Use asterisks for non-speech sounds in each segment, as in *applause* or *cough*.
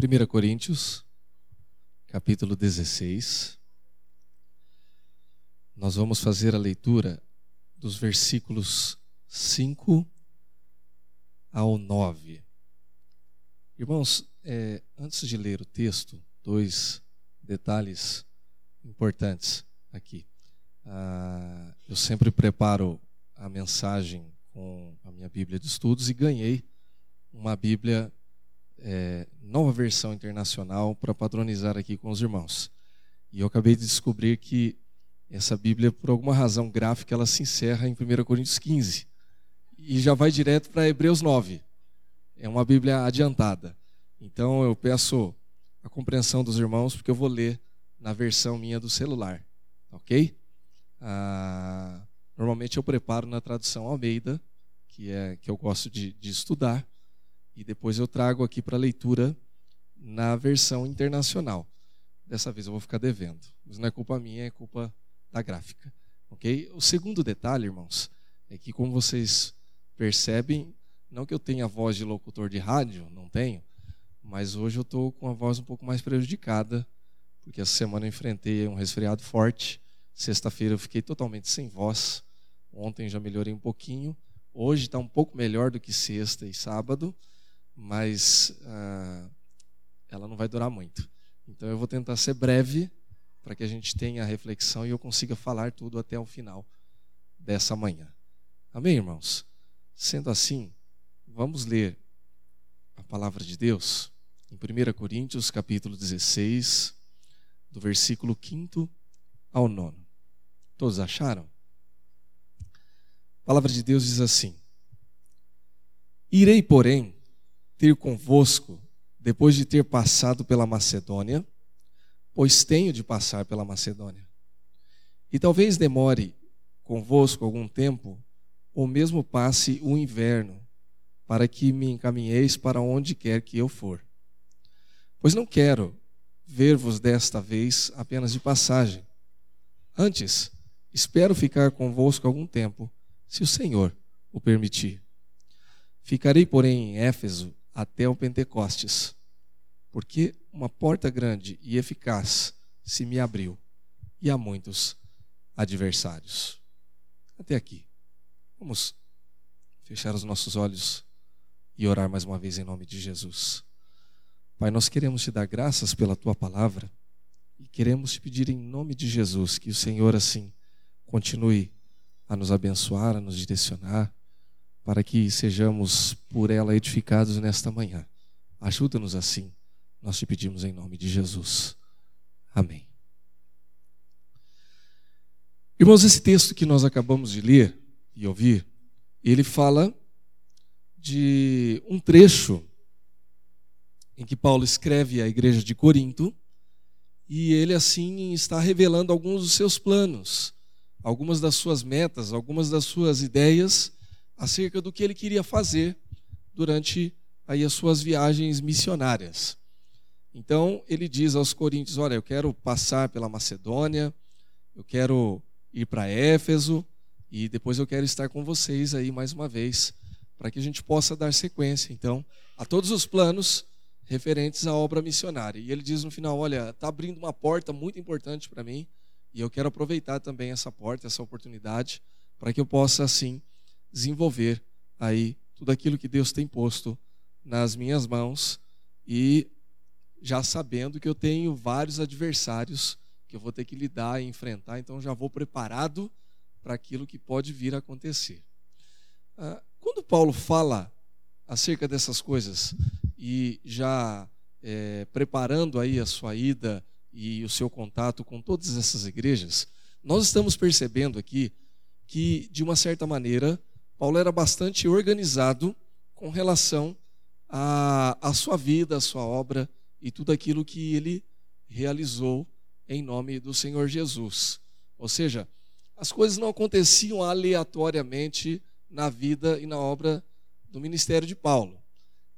1 Coríntios, capítulo 16. Nós vamos fazer a leitura dos versículos 5 ao 9. Irmãos, é, antes de ler o texto, dois detalhes importantes aqui. Ah, eu sempre preparo a mensagem com a minha Bíblia de estudos e ganhei uma Bíblia é, nova versão internacional para padronizar aqui com os irmãos. E eu acabei de descobrir que essa Bíblia, por alguma razão gráfica, ela se encerra em 1 Coríntios 15 e já vai direto para Hebreus 9. É uma Bíblia adiantada. Então eu peço a compreensão dos irmãos, porque eu vou ler na versão minha do celular, ok? Ah, normalmente eu preparo na tradução Almeida, que é que eu gosto de, de estudar e depois eu trago aqui para leitura na versão internacional. Dessa vez eu vou ficar devendo, mas não é culpa minha, é culpa da gráfica. Ok? O segundo detalhe, irmãos, é que como vocês percebem, não que eu tenha voz de locutor de rádio, não tenho, mas hoje eu estou com a voz um pouco mais prejudicada, porque essa semana eu enfrentei um resfriado forte. Sexta-feira eu fiquei totalmente sem voz. Ontem já melhorei um pouquinho. Hoje está um pouco melhor do que sexta e sábado mas ah, ela não vai durar muito. Então eu vou tentar ser breve para que a gente tenha a reflexão e eu consiga falar tudo até o final dessa manhã. Amém, irmãos? Sendo assim, vamos ler a palavra de Deus em 1 Coríntios, capítulo 16, do versículo 5 ao 9. Todos acharam? A palavra de Deus diz assim: Irei, porém, ter convosco depois de ter passado pela Macedônia, pois tenho de passar pela Macedônia. E talvez demore convosco algum tempo, ou mesmo passe o inverno, para que me encaminheis para onde quer que eu for. Pois não quero ver-vos desta vez apenas de passagem. Antes, espero ficar convosco algum tempo, se o Senhor o permitir. Ficarei, porém, em Éfeso até o Pentecostes, porque uma porta grande e eficaz se me abriu e há muitos adversários. Até aqui. Vamos fechar os nossos olhos e orar mais uma vez em nome de Jesus. Pai, nós queremos te dar graças pela tua palavra e queremos te pedir em nome de Jesus que o Senhor assim continue a nos abençoar, a nos direcionar para que sejamos por ela edificados nesta manhã. Ajuda-nos assim, nós te pedimos em nome de Jesus. Amém. Irmãos, esse texto que nós acabamos de ler e ouvir, ele fala de um trecho em que Paulo escreve à igreja de Corinto e ele assim está revelando alguns dos seus planos, algumas das suas metas, algumas das suas ideias acerca do que ele queria fazer durante aí as suas viagens missionárias. Então, ele diz aos coríntios: Olha, eu quero passar pela Macedônia, eu quero ir para Éfeso e depois eu quero estar com vocês aí mais uma vez, para que a gente possa dar sequência, então, a todos os planos referentes à obra missionária. E ele diz no final: Olha, está abrindo uma porta muito importante para mim e eu quero aproveitar também essa porta, essa oportunidade, para que eu possa, assim, desenvolver aí tudo aquilo que Deus tem posto nas minhas mãos e já sabendo que eu tenho vários adversários que eu vou ter que lidar e enfrentar, então já vou preparado para aquilo que pode vir a acontecer. Ah, quando Paulo fala acerca dessas coisas e já é, preparando aí a sua ida e o seu contato com todas essas igrejas, nós estamos percebendo aqui que, de uma certa maneira, Paulo era bastante organizado com relação à, sua vida, à sua obra e tudo aquilo que ele realizou em nome do Senhor Jesus. Ou seja, as coisas não aconteciam aleatoriamente na vida e na obra do ministério de Paulo.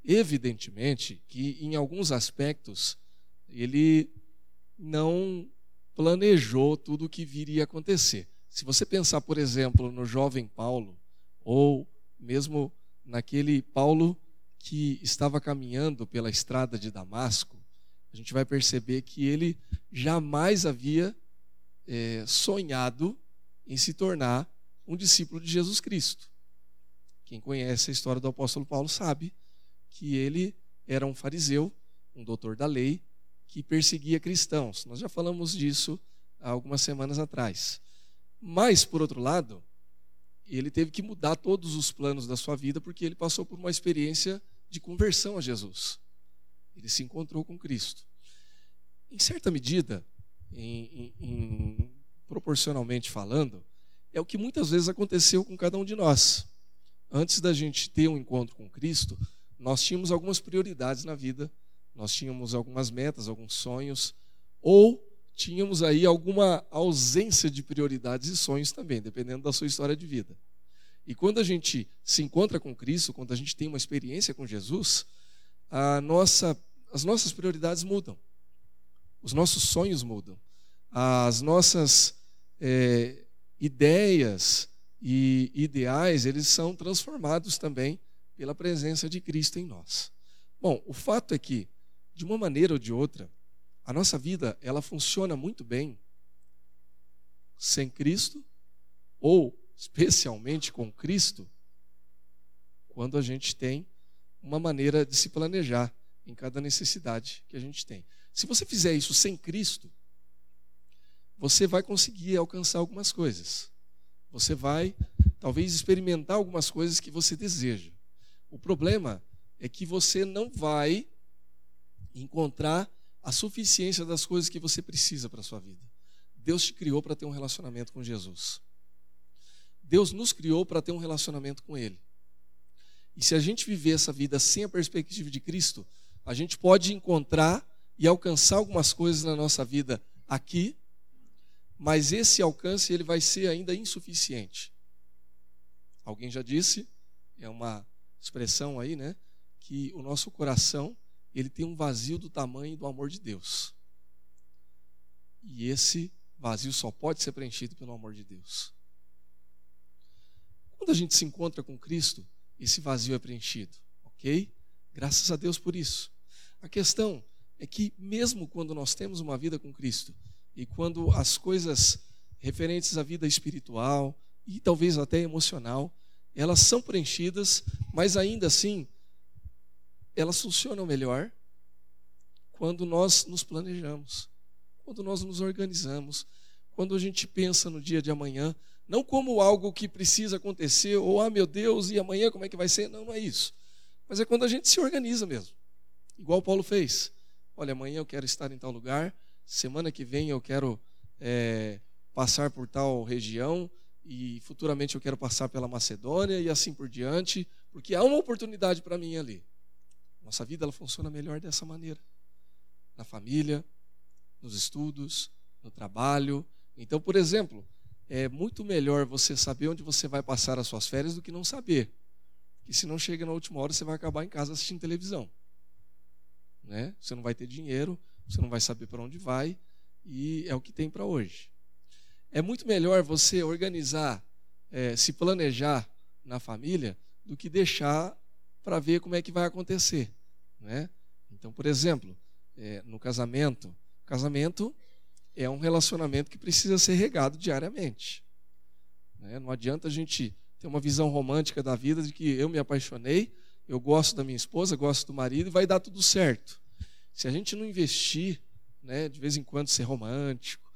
Evidentemente que, em alguns aspectos, ele não planejou tudo o que viria a acontecer. Se você pensar, por exemplo, no jovem Paulo, ou mesmo naquele Paulo que estava caminhando pela estrada de Damasco, a gente vai perceber que ele jamais havia é, sonhado em se tornar um discípulo de Jesus Cristo. Quem conhece a história do apóstolo Paulo sabe que ele era um fariseu, um doutor da lei, que perseguia cristãos. Nós já falamos disso há algumas semanas atrás. Mas, por outro lado, ele teve que mudar todos os planos da sua vida porque ele passou por uma experiência de conversão a Jesus. Ele se encontrou com Cristo. Em certa medida, em, em, em, proporcionalmente falando, é o que muitas vezes aconteceu com cada um de nós. Antes da gente ter um encontro com Cristo, nós tínhamos algumas prioridades na vida, nós tínhamos algumas metas, alguns sonhos, ou tínhamos aí alguma ausência de prioridades e sonhos também, dependendo da sua história de vida. E quando a gente se encontra com Cristo, quando a gente tem uma experiência com Jesus, nossa, as nossas prioridades mudam, os nossos sonhos mudam, as nossas é, ideias e ideais eles são transformados também pela presença de Cristo em nós. Bom, o fato é que de uma maneira ou de outra a nossa vida ela funciona muito bem sem Cristo ou especialmente com Cristo, quando a gente tem uma maneira de se planejar em cada necessidade que a gente tem. Se você fizer isso sem Cristo, você vai conseguir alcançar algumas coisas. Você vai, talvez, experimentar algumas coisas que você deseja. O problema é que você não vai encontrar a suficiência das coisas que você precisa para a sua vida. Deus te criou para ter um relacionamento com Jesus. Deus nos criou para ter um relacionamento com Ele. E se a gente viver essa vida sem a perspectiva de Cristo, a gente pode encontrar e alcançar algumas coisas na nossa vida aqui, mas esse alcance ele vai ser ainda insuficiente. Alguém já disse, é uma expressão aí, né, que o nosso coração ele tem um vazio do tamanho do amor de Deus. E esse vazio só pode ser preenchido pelo amor de Deus. Quando a gente se encontra com Cristo, esse vazio é preenchido, ok? Graças a Deus por isso. A questão é que, mesmo quando nós temos uma vida com Cristo, e quando as coisas referentes à vida espiritual e talvez até emocional, elas são preenchidas, mas ainda assim, elas funcionam melhor quando nós nos planejamos, quando nós nos organizamos, quando a gente pensa no dia de amanhã, não como algo que precisa acontecer, ou, ah, meu Deus, e amanhã como é que vai ser? Não, não é isso. Mas é quando a gente se organiza mesmo. Igual Paulo fez. Olha, amanhã eu quero estar em tal lugar, semana que vem eu quero é, passar por tal região, e futuramente eu quero passar pela Macedônia, e assim por diante, porque há uma oportunidade para mim ali. Nossa vida ela funciona melhor dessa maneira. Na família, nos estudos, no trabalho. Então, por exemplo, é muito melhor você saber onde você vai passar as suas férias do que não saber. Que se não chega na última hora, você vai acabar em casa assistindo televisão. Né? Você não vai ter dinheiro, você não vai saber para onde vai, e é o que tem para hoje. É muito melhor você organizar, é, se planejar na família, do que deixar para ver como é que vai acontecer. Né? Então, por exemplo, é, no casamento, casamento é um relacionamento que precisa ser regado diariamente. Né? Não adianta a gente ter uma visão romântica da vida de que eu me apaixonei, eu gosto da minha esposa, gosto do marido e vai dar tudo certo. Se a gente não investir, né, de vez em quando ser romântico,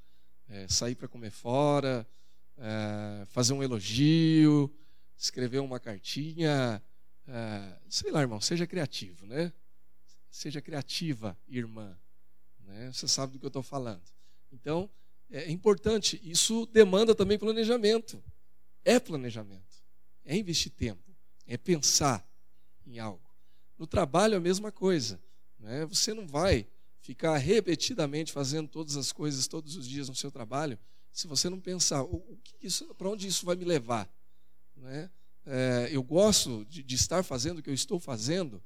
é, sair para comer fora, é, fazer um elogio, escrever uma cartinha, é, sei lá, irmão, seja criativo, né? Seja criativa, irmã. Né? Você sabe do que eu estou falando. Então, é importante, isso demanda também planejamento. É planejamento, é investir tempo, é pensar em algo. No trabalho, a mesma coisa. Né? Você não vai ficar repetidamente fazendo todas as coisas todos os dias no seu trabalho se você não pensar o, que para onde isso vai me levar. Né? É, eu gosto de, de estar fazendo o que eu estou fazendo,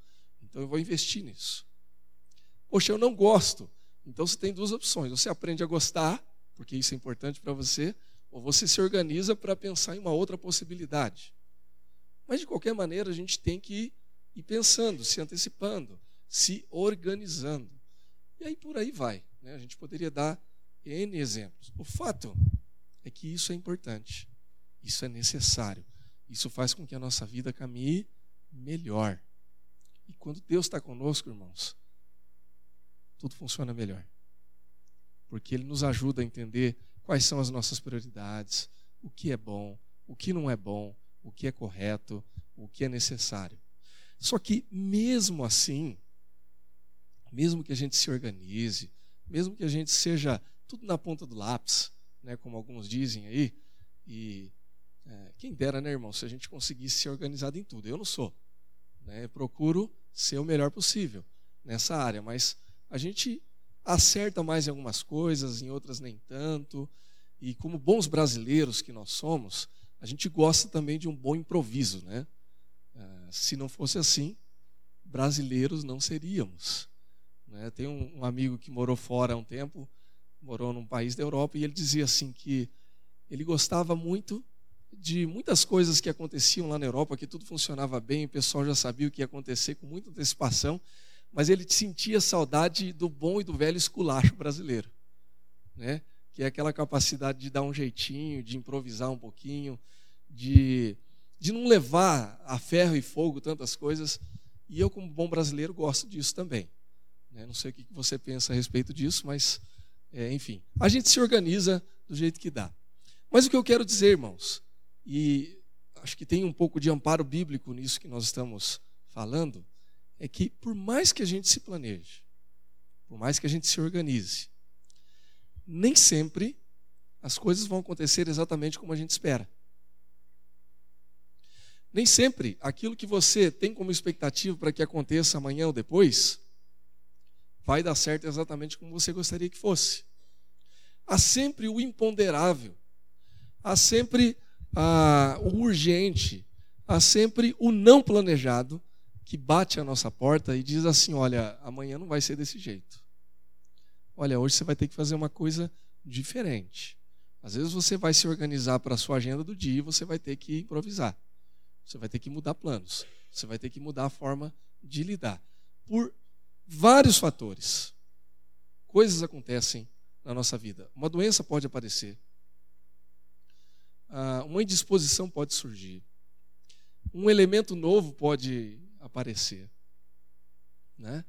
então eu vou investir nisso. Poxa, eu não gosto, então você tem duas opções: você aprende a gostar, porque isso é importante para você, ou você se organiza para pensar em uma outra possibilidade. Mas de qualquer maneira, a gente tem que e pensando, se antecipando, se organizando. E aí por aí vai. Né? A gente poderia dar N exemplos. O fato é que isso é importante, isso é necessário, isso faz com que a nossa vida caminhe melhor. E quando Deus está conosco, irmãos, tudo funciona melhor. Porque Ele nos ajuda a entender quais são as nossas prioridades, o que é bom, o que não é bom, o que é correto, o que é necessário. Só que, mesmo assim, mesmo que a gente se organize, mesmo que a gente seja tudo na ponta do lápis, né, como alguns dizem aí, e é, quem dera, né, irmão, se a gente conseguisse ser organizado em tudo. Eu não sou. Né, eu procuro ser o melhor possível nessa área, mas a gente acerta mais em algumas coisas, em outras nem tanto. E como bons brasileiros que nós somos, a gente gosta também de um bom improviso, né? Ah, se não fosse assim, brasileiros não seríamos. Né? Tem um amigo que morou fora há um tempo, morou num país da Europa, e ele dizia assim que ele gostava muito de muitas coisas que aconteciam lá na Europa, que tudo funcionava bem, o pessoal já sabia o que ia acontecer com muita antecipação, mas ele sentia saudade do bom e do velho esculacho *laughs* brasileiro, né? que é aquela capacidade de dar um jeitinho, de improvisar um pouquinho, de, de não levar a ferro e fogo tantas coisas. E eu, como bom brasileiro, gosto disso também. Né? Não sei o que você pensa a respeito disso, mas, é, enfim, a gente se organiza do jeito que dá. Mas o que eu quero dizer, irmãos, e acho que tem um pouco de amparo bíblico nisso que nós estamos falando, é que por mais que a gente se planeje, por mais que a gente se organize, nem sempre as coisas vão acontecer exatamente como a gente espera. Nem sempre aquilo que você tem como expectativa para que aconteça amanhã ou depois vai dar certo exatamente como você gostaria que fosse. Há sempre o imponderável, há sempre ah, o urgente, há sempre o não planejado que bate a nossa porta e diz assim: olha, amanhã não vai ser desse jeito. Olha, hoje você vai ter que fazer uma coisa diferente. Às vezes você vai se organizar para a sua agenda do dia e você vai ter que improvisar. Você vai ter que mudar planos. Você vai ter que mudar a forma de lidar. Por vários fatores. Coisas acontecem na nossa vida. Uma doença pode aparecer. Ah, uma indisposição pode surgir. Um elemento novo pode aparecer. Né?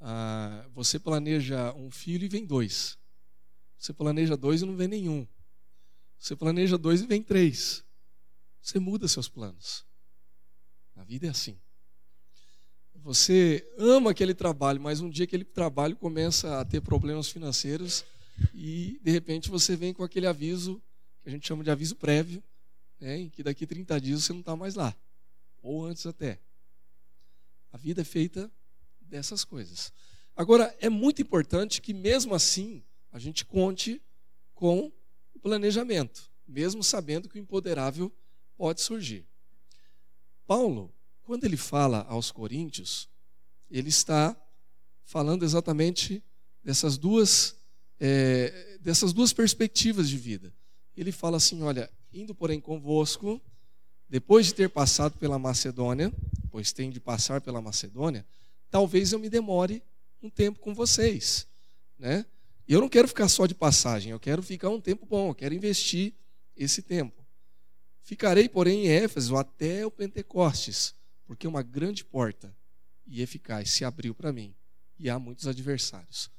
Ah, você planeja um filho e vem dois. Você planeja dois e não vem nenhum. Você planeja dois e vem três. Você muda seus planos. A vida é assim. Você ama aquele trabalho, mas um dia aquele trabalho começa a ter problemas financeiros e de repente você vem com aquele aviso, que a gente chama de aviso prévio, né, em que daqui 30 dias você não está mais lá, ou antes até. A vida é feita dessas coisas. Agora, é muito importante que, mesmo assim, a gente conte com o planejamento, mesmo sabendo que o empoderável pode surgir. Paulo, quando ele fala aos coríntios, ele está falando exatamente dessas duas, é, dessas duas perspectivas de vida. Ele fala assim: olha, indo porém convosco, depois de ter passado pela Macedônia, pois tem de passar pela Macedônia, talvez eu me demore um tempo com vocês, né? Eu não quero ficar só de passagem, eu quero ficar um tempo bom, eu quero investir esse tempo. Ficarei, porém, em Éfeso até o Pentecostes, porque uma grande porta e eficaz se abriu para mim e há muitos adversários.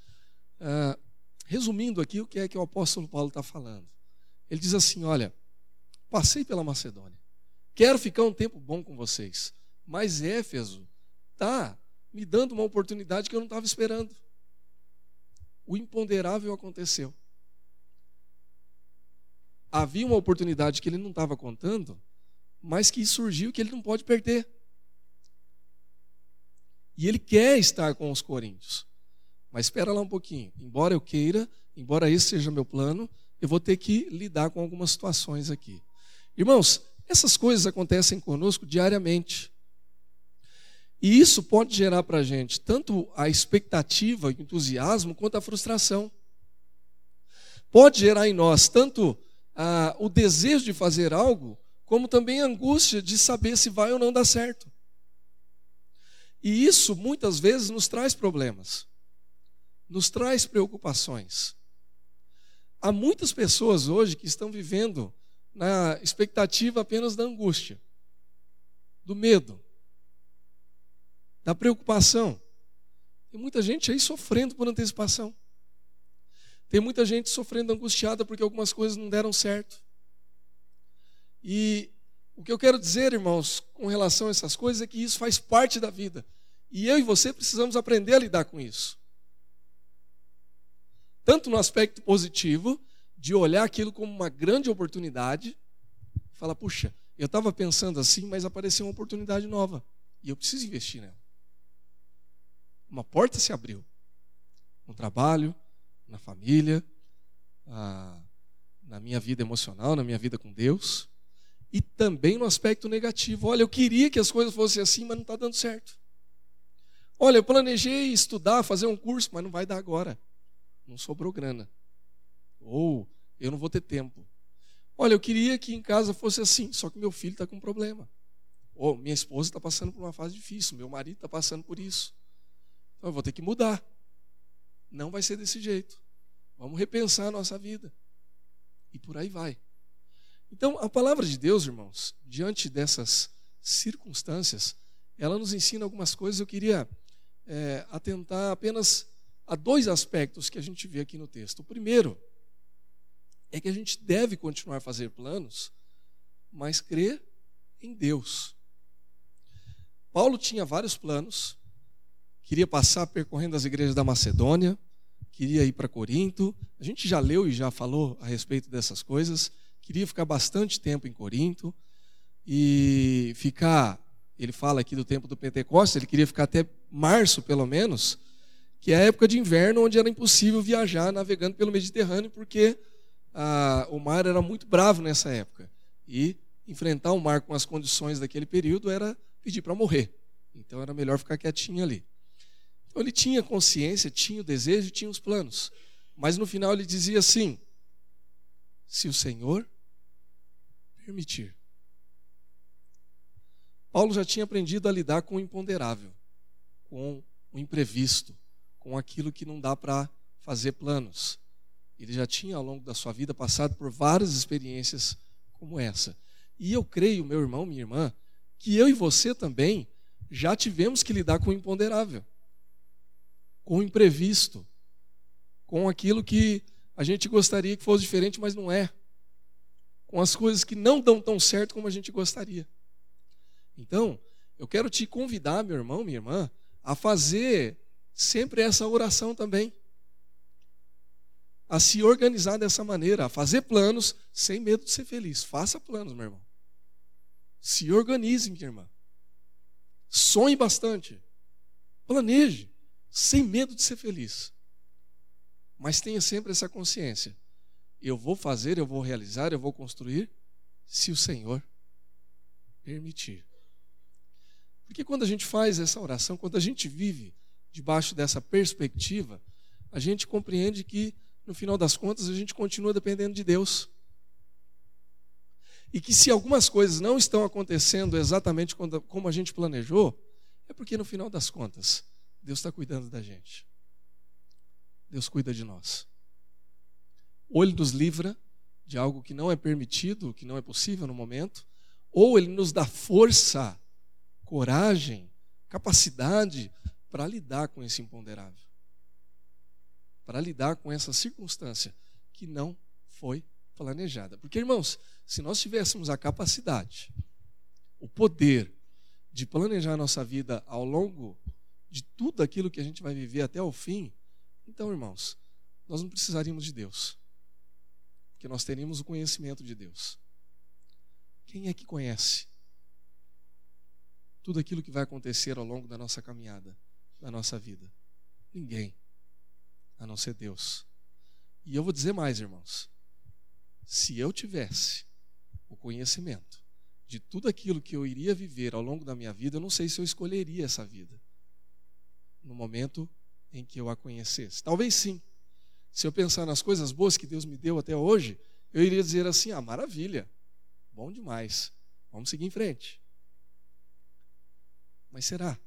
Ah, resumindo aqui, o que é que o apóstolo Paulo está falando? Ele diz assim: Olha, passei pela Macedônia, quero ficar um tempo bom com vocês, mas Éfeso está me dando uma oportunidade que eu não estava esperando. O imponderável aconteceu. Havia uma oportunidade que ele não estava contando, mas que surgiu que ele não pode perder. E ele quer estar com os coríntios. Mas espera lá um pouquinho. Embora eu queira, embora esse seja meu plano, eu vou ter que lidar com algumas situações aqui. Irmãos, essas coisas acontecem conosco diariamente. E isso pode gerar para a gente tanto a expectativa, o entusiasmo, quanto a frustração. Pode gerar em nós tanto ah, o desejo de fazer algo, como também a angústia de saber se vai ou não dar certo. E isso muitas vezes nos traz problemas, nos traz preocupações. Há muitas pessoas hoje que estão vivendo na expectativa apenas da angústia, do medo, da preocupação. Tem muita gente aí sofrendo por antecipação. Tem muita gente sofrendo angustiada porque algumas coisas não deram certo. E o que eu quero dizer, irmãos, com relação a essas coisas é que isso faz parte da vida. E eu e você precisamos aprender a lidar com isso. Tanto no aspecto positivo, de olhar aquilo como uma grande oportunidade, falar, puxa, eu estava pensando assim, mas apareceu uma oportunidade nova e eu preciso investir nela. Uma porta se abriu no trabalho, na família, na minha vida emocional, na minha vida com Deus, e também no aspecto negativo. Olha, eu queria que as coisas fossem assim, mas não está dando certo. Olha, eu planejei estudar, fazer um curso, mas não vai dar agora. Não sobrou grana. Ou eu não vou ter tempo. Olha, eu queria que em casa fosse assim, só que meu filho está com um problema. Ou minha esposa está passando por uma fase difícil, meu marido está passando por isso. Então eu vou ter que mudar. Não vai ser desse jeito. Vamos repensar a nossa vida. E por aí vai. Então, a palavra de Deus, irmãos, diante dessas circunstâncias, ela nos ensina algumas coisas. Eu queria é, atentar apenas a dois aspectos que a gente vê aqui no texto. O primeiro é que a gente deve continuar a fazer planos, mas crer em Deus. Paulo tinha vários planos, queria passar percorrendo as igrejas da Macedônia, queria ir para Corinto. A gente já leu e já falou a respeito dessas coisas. Queria ficar bastante tempo em Corinto e ficar ele fala aqui do tempo do Pentecostes, ele queria ficar até março, pelo menos, que é a época de inverno, onde era impossível viajar navegando pelo Mediterrâneo, porque ah, o mar era muito bravo nessa época. E enfrentar o mar com as condições daquele período era pedir para morrer. Então era melhor ficar quietinho ali. Então ele tinha consciência, tinha o desejo, tinha os planos. Mas no final ele dizia assim: se o Senhor permitir. Paulo já tinha aprendido a lidar com o imponderável, com o imprevisto, com aquilo que não dá para fazer planos. Ele já tinha, ao longo da sua vida, passado por várias experiências como essa. E eu creio, meu irmão, minha irmã, que eu e você também já tivemos que lidar com o imponderável, com o imprevisto, com aquilo que a gente gostaria que fosse diferente, mas não é, com as coisas que não dão tão certo como a gente gostaria. Então, eu quero te convidar, meu irmão, minha irmã, a fazer sempre essa oração também. A se organizar dessa maneira, a fazer planos sem medo de ser feliz. Faça planos, meu irmão. Se organize, minha irmã. Sonhe bastante. Planeje, sem medo de ser feliz. Mas tenha sempre essa consciência. Eu vou fazer, eu vou realizar, eu vou construir, se o Senhor permitir. Porque quando a gente faz essa oração, quando a gente vive debaixo dessa perspectiva, a gente compreende que, no final das contas, a gente continua dependendo de Deus. E que se algumas coisas não estão acontecendo exatamente como a gente planejou, é porque, no final das contas, Deus está cuidando da gente. Deus cuida de nós. Ou Ele nos livra de algo que não é permitido, que não é possível no momento, ou Ele nos dá força coragem, capacidade para lidar com esse imponderável. Para lidar com essa circunstância que não foi planejada. Porque, irmãos, se nós tivéssemos a capacidade, o poder de planejar a nossa vida ao longo de tudo aquilo que a gente vai viver até o fim, então, irmãos, nós não precisaríamos de Deus. Porque nós teríamos o conhecimento de Deus. Quem é que conhece tudo aquilo que vai acontecer ao longo da nossa caminhada, da nossa vida? Ninguém, a não ser Deus. E eu vou dizer mais, irmãos. Se eu tivesse o conhecimento de tudo aquilo que eu iria viver ao longo da minha vida, eu não sei se eu escolheria essa vida no momento em que eu a conhecesse. Talvez sim. Se eu pensar nas coisas boas que Deus me deu até hoje, eu iria dizer assim: ah, maravilha, bom demais, vamos seguir em frente. Mas será?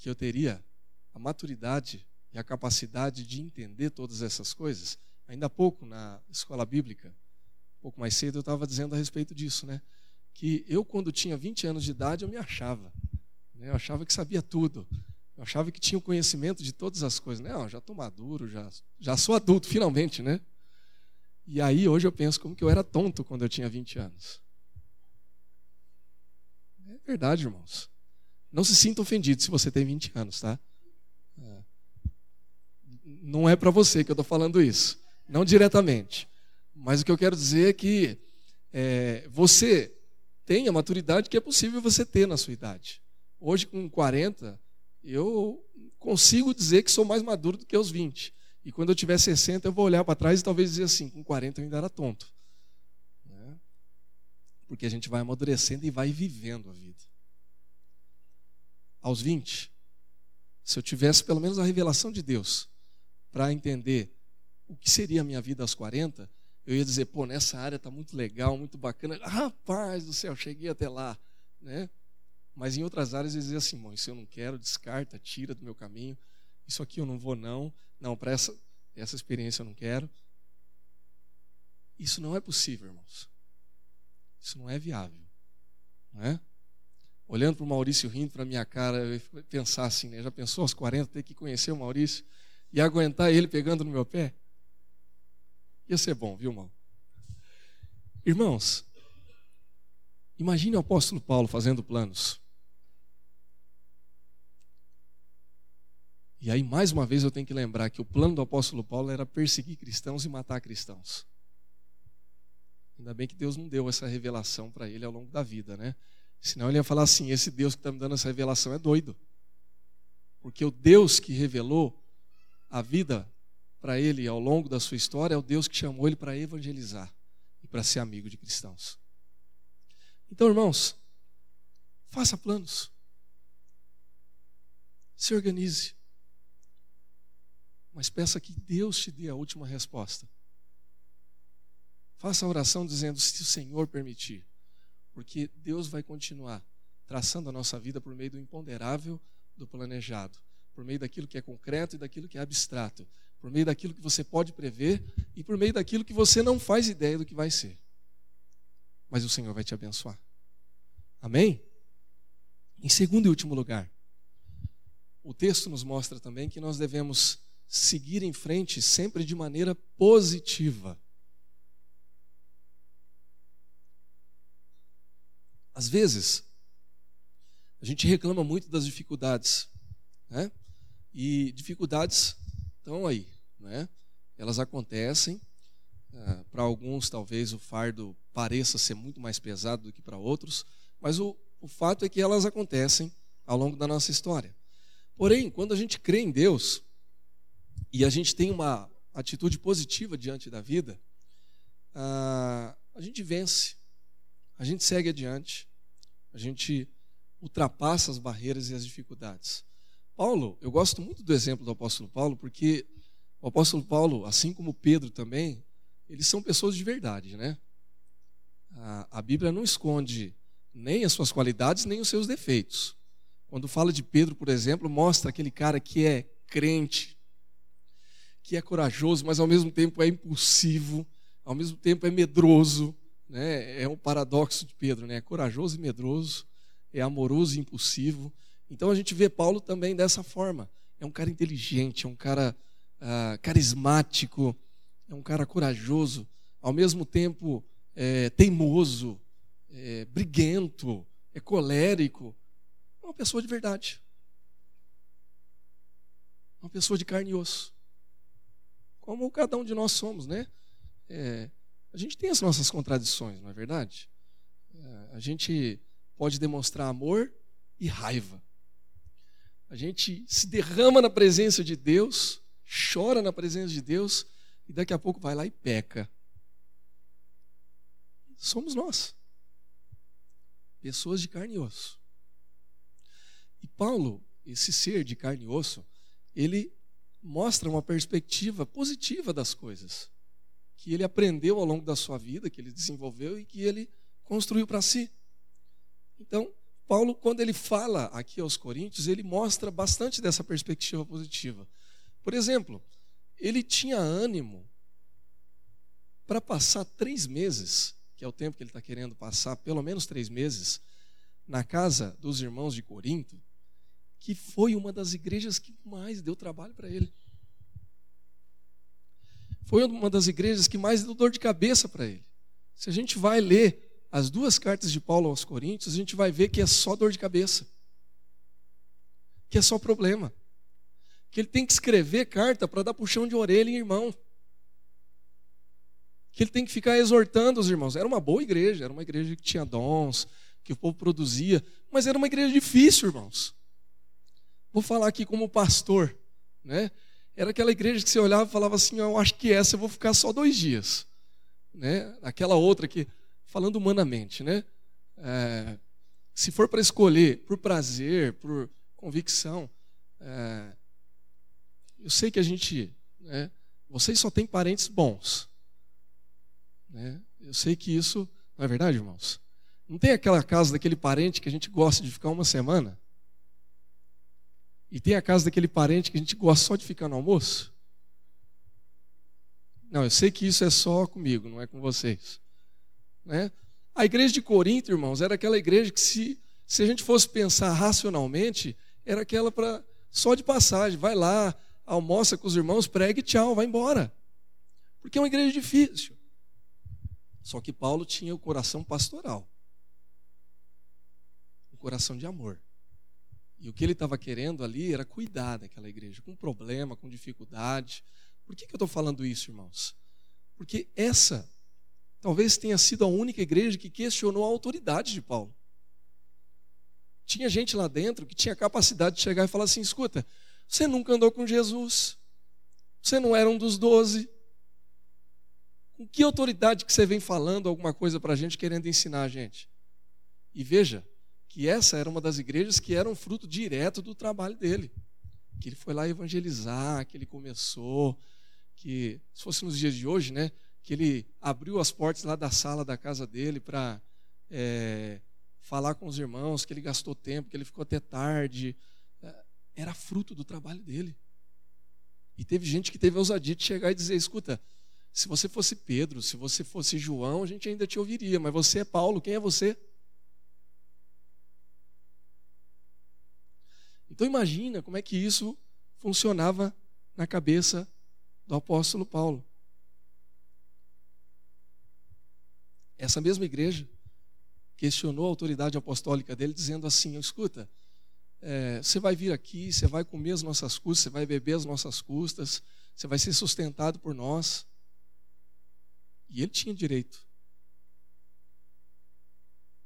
Que eu teria a maturidade e a capacidade de entender todas essas coisas. Ainda há pouco, na escola bíblica, um pouco mais cedo, eu estava dizendo a respeito disso, né? Que eu, quando tinha 20 anos de idade, eu me achava. Né? Eu achava que sabia tudo. Eu achava que tinha o conhecimento de todas as coisas. Não, já estou maduro, já, já sou adulto, finalmente, né? E aí, hoje eu penso como que eu era tonto quando eu tinha 20 anos. É verdade, irmãos. Não se sinta ofendido se você tem 20 anos, tá? É. Não é para você que eu estou falando isso. Não diretamente. Mas o que eu quero dizer é que é, você tem a maturidade que é possível você ter na sua idade. Hoje, com 40, eu consigo dizer que sou mais maduro do que aos 20. E quando eu tiver 60, eu vou olhar para trás e talvez dizer assim: com 40 eu ainda era tonto. Né? Porque a gente vai amadurecendo e vai vivendo a vida. Aos 20, se eu tivesse pelo menos a revelação de Deus para entender o que seria a minha vida aos 40, eu ia dizer: pô, nessa área está muito legal, muito bacana. Rapaz do céu, cheguei até lá. Né? Mas em outras áreas ele dizia assim, irmão, isso eu não quero, descarta, tira do meu caminho. Isso aqui eu não vou não. Não, para essa, essa experiência eu não quero. Isso não é possível, irmãos. Isso não é viável. Não é? Olhando para o Maurício rindo para minha cara, eu pensar assim, né? Já pensou aos 40 ter que conhecer o Maurício e aguentar ele pegando no meu pé? Ia ser bom, viu, irmão? Irmãos, Imagine o apóstolo Paulo fazendo planos. E aí, mais uma vez, eu tenho que lembrar que o plano do apóstolo Paulo era perseguir cristãos e matar cristãos. Ainda bem que Deus não deu essa revelação para ele ao longo da vida, né? Senão ele ia falar assim: esse Deus que está me dando essa revelação é doido. Porque o Deus que revelou a vida para ele ao longo da sua história é o Deus que chamou ele para evangelizar e para ser amigo de cristãos. Então, irmãos, faça planos. Se organize. Mas peça que Deus te dê a última resposta. Faça a oração dizendo: se o Senhor permitir. Porque Deus vai continuar traçando a nossa vida por meio do imponderável, do planejado, por meio daquilo que é concreto e daquilo que é abstrato, por meio daquilo que você pode prever e por meio daquilo que você não faz ideia do que vai ser mas o Senhor vai te abençoar. Amém? Em segundo e último lugar, o texto nos mostra também que nós devemos seguir em frente sempre de maneira positiva. Às vezes, a gente reclama muito das dificuldades, né? E dificuldades estão aí, né? Elas acontecem. Ah, para alguns, talvez o fardo pareça ser muito mais pesado do que para outros, mas o, o fato é que elas acontecem ao longo da nossa história. Porém, quando a gente crê em Deus e a gente tem uma atitude positiva diante da vida, a, a gente vence, a gente segue adiante, a gente ultrapassa as barreiras e as dificuldades. Paulo, eu gosto muito do exemplo do apóstolo Paulo, porque o apóstolo Paulo, assim como Pedro também, eles são pessoas de verdade, né? A, a Bíblia não esconde nem as suas qualidades, nem os seus defeitos. Quando fala de Pedro, por exemplo, mostra aquele cara que é crente, que é corajoso, mas ao mesmo tempo é impulsivo, ao mesmo tempo é medroso. Né? É um paradoxo de Pedro, né? É corajoso e medroso, é amoroso e impulsivo. Então a gente vê Paulo também dessa forma. É um cara inteligente, é um cara ah, carismático, é um cara corajoso, ao mesmo tempo é, teimoso, é, briguento, é colérico. É uma pessoa de verdade. Uma pessoa de carne e osso. Como cada um de nós somos, né? É, a gente tem as nossas contradições, não é verdade? É, a gente pode demonstrar amor e raiva. A gente se derrama na presença de Deus, chora na presença de Deus e daqui a pouco vai lá e peca somos nós. Pessoas de carne e osso. E Paulo, esse ser de carne e osso, ele mostra uma perspectiva positiva das coisas, que ele aprendeu ao longo da sua vida, que ele desenvolveu e que ele construiu para si. Então, Paulo, quando ele fala aqui aos Coríntios, ele mostra bastante dessa perspectiva positiva. Por exemplo, ele tinha ânimo para passar três meses, que é o tempo que ele está querendo passar, pelo menos três meses, na casa dos irmãos de Corinto, que foi uma das igrejas que mais deu trabalho para ele. Foi uma das igrejas que mais deu dor de cabeça para ele. Se a gente vai ler as duas cartas de Paulo aos Coríntios, a gente vai ver que é só dor de cabeça, que é só problema, que ele tem que escrever carta para dar puxão de orelha em irmão, que ele tem que ficar exortando os irmãos. Era uma boa igreja, era uma igreja que tinha dons, que o povo produzia, mas era uma igreja difícil, irmãos. Vou falar aqui como pastor, né? Era aquela igreja que você olhava e falava assim: Eu acho que essa eu vou ficar só dois dias, né? Aquela outra que falando humanamente, né? É, se for para escolher por prazer, por convicção, é, eu sei que a gente, né, vocês só têm parentes bons, né? Eu sei que isso não é verdade, irmãos. Não tem aquela casa daquele parente que a gente gosta de ficar uma semana? E tem a casa daquele parente que a gente gosta só de ficar no almoço? Não, eu sei que isso é só comigo, não é com vocês. Né? A igreja de Corinto, irmãos, era aquela igreja que, se, se a gente fosse pensar racionalmente, era aquela para só de passagem. Vai lá, almoça com os irmãos, pregue tchau, vai embora. Porque é uma igreja difícil. Só que Paulo tinha o coração pastoral o coração de amor. E o que ele estava querendo ali era cuidar daquela igreja, com problema, com dificuldade. Por que, que eu estou falando isso, irmãos? Porque essa Talvez tenha sido a única igreja que questionou a autoridade de Paulo. Tinha gente lá dentro que tinha capacidade de chegar e falar assim: escuta, você nunca andou com Jesus, você não era um dos doze. Com que autoridade que você vem falando alguma coisa para a gente, querendo ensinar a gente? E veja que essa era uma das igrejas que era um fruto direto do trabalho dele. Que ele foi lá evangelizar, que ele começou, que se fosse nos dias de hoje, né? que ele abriu as portas lá da sala da casa dele para é, falar com os irmãos, que ele gastou tempo, que ele ficou até tarde. É, era fruto do trabalho dele. E teve gente que teve a ousadia de chegar e dizer: escuta, se você fosse Pedro, se você fosse João, a gente ainda te ouviria, mas você é Paulo, quem é você? Então imagina como é que isso funcionava na cabeça do apóstolo Paulo. Essa mesma igreja questionou a autoridade apostólica dele, dizendo assim: escuta, é, você vai vir aqui, você vai comer as nossas custas, você vai beber as nossas custas, você vai ser sustentado por nós. E ele tinha direito.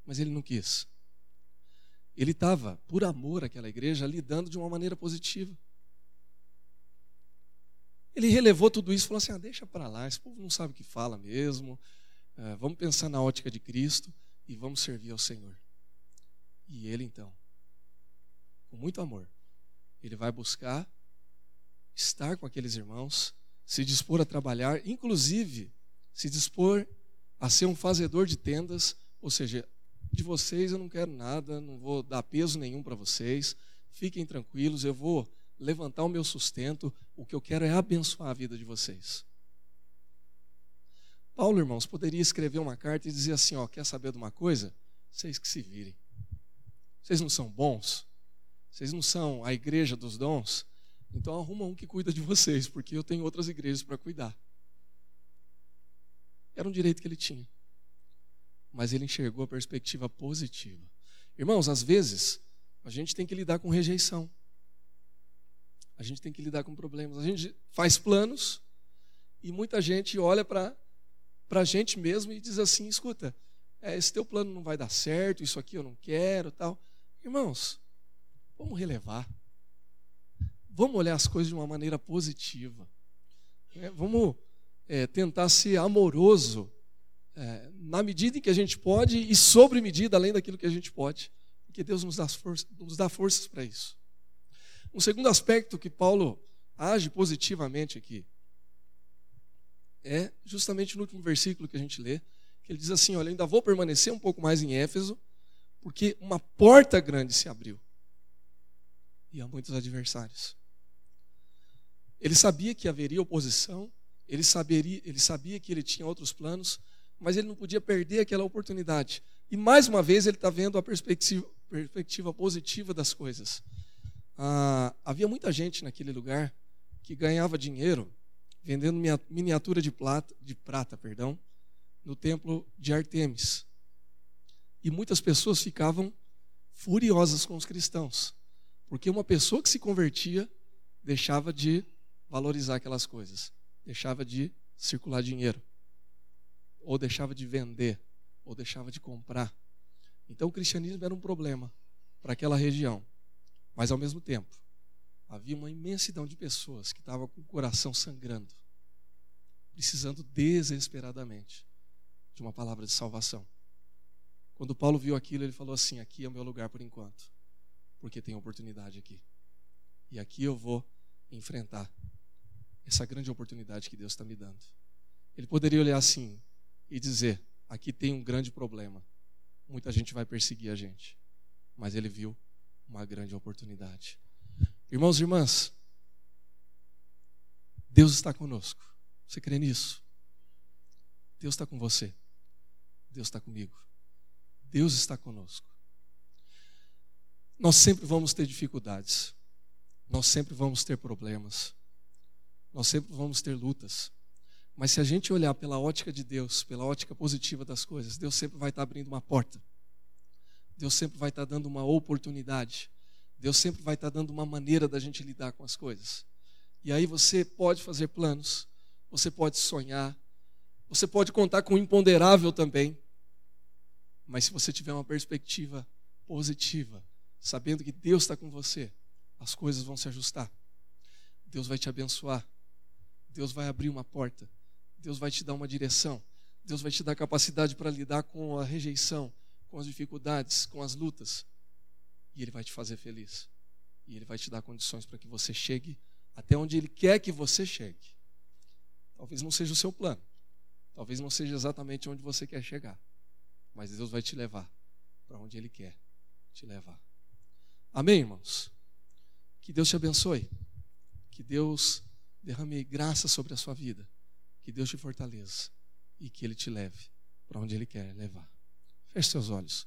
Mas ele não quis. Ele estava, por amor àquela igreja, lidando de uma maneira positiva. Ele relevou tudo isso e falou assim: ah, deixa para lá, esse povo não sabe o que fala mesmo, é, vamos pensar na ótica de Cristo e vamos servir ao Senhor. E ele então, com muito amor, ele vai buscar estar com aqueles irmãos, se dispor a trabalhar, inclusive se dispor a ser um fazedor de tendas, ou seja, de vocês eu não quero nada, não vou dar peso nenhum para vocês, fiquem tranquilos, eu vou levantar o meu sustento, o que eu quero é abençoar a vida de vocês. Paulo, irmãos, poderia escrever uma carta e dizer assim: ó, quer saber de uma coisa? Vocês que se virem. Vocês não são bons? Vocês não são a igreja dos dons? Então arruma um que cuida de vocês, porque eu tenho outras igrejas para cuidar. Era um direito que ele tinha. Mas ele enxergou a perspectiva positiva. Irmãos, às vezes, a gente tem que lidar com rejeição. A gente tem que lidar com problemas. A gente faz planos e muita gente olha para a gente mesmo e diz assim: escuta, é, esse teu plano não vai dar certo, isso aqui eu não quero, tal. Irmãos, vamos relevar. Vamos olhar as coisas de uma maneira positiva. É, vamos é, tentar ser amoroso é, na medida em que a gente pode e sobre medida além daquilo que a gente pode. Porque Deus nos dá, força, nos dá forças para isso. Um segundo aspecto que Paulo age positivamente aqui é justamente no último versículo que a gente lê, que ele diz assim: Olha, ainda vou permanecer um pouco mais em Éfeso, Porque uma porta grande se abriu. E há muitos adversários. Ele sabia que haveria oposição, ele, saberia, ele sabia que ele tinha outros planos, mas ele não podia perder aquela oportunidade. E mais uma vez ele está vendo a perspectiva, perspectiva positiva das coisas. Ah, havia muita gente naquele lugar que ganhava dinheiro vendendo miniatura de, plata, de prata perdão, no templo de Artemis. E muitas pessoas ficavam furiosas com os cristãos, porque uma pessoa que se convertia deixava de valorizar aquelas coisas, deixava de circular dinheiro, ou deixava de vender, ou deixava de comprar. Então o cristianismo era um problema para aquela região, mas ao mesmo tempo havia uma imensidão de pessoas que estavam com o coração sangrando, precisando desesperadamente de uma palavra de salvação. Quando Paulo viu aquilo, ele falou assim: Aqui é o meu lugar por enquanto, porque tem oportunidade aqui. E aqui eu vou enfrentar essa grande oportunidade que Deus está me dando. Ele poderia olhar assim e dizer: Aqui tem um grande problema. Muita gente vai perseguir a gente. Mas ele viu uma grande oportunidade. Irmãos e irmãs, Deus está conosco. Você crê nisso? Deus está com você. Deus está comigo. Deus está conosco. Nós sempre vamos ter dificuldades. Nós sempre vamos ter problemas. Nós sempre vamos ter lutas. Mas se a gente olhar pela ótica de Deus, pela ótica positiva das coisas, Deus sempre vai estar abrindo uma porta. Deus sempre vai estar dando uma oportunidade. Deus sempre vai estar dando uma maneira da gente lidar com as coisas. E aí você pode fazer planos, você pode sonhar, você pode contar com o imponderável também. Mas se você tiver uma perspectiva positiva, sabendo que Deus está com você, as coisas vão se ajustar. Deus vai te abençoar. Deus vai abrir uma porta. Deus vai te dar uma direção. Deus vai te dar capacidade para lidar com a rejeição, com as dificuldades, com as lutas. E Ele vai te fazer feliz. E Ele vai te dar condições para que você chegue até onde Ele quer que você chegue. Talvez não seja o seu plano. Talvez não seja exatamente onde você quer chegar. Mas Deus vai te levar para onde Ele quer te levar. Amém, irmãos? Que Deus te abençoe. Que Deus derrame graça sobre a sua vida. Que Deus te fortaleça e que Ele te leve para onde Ele quer levar. Feche seus olhos.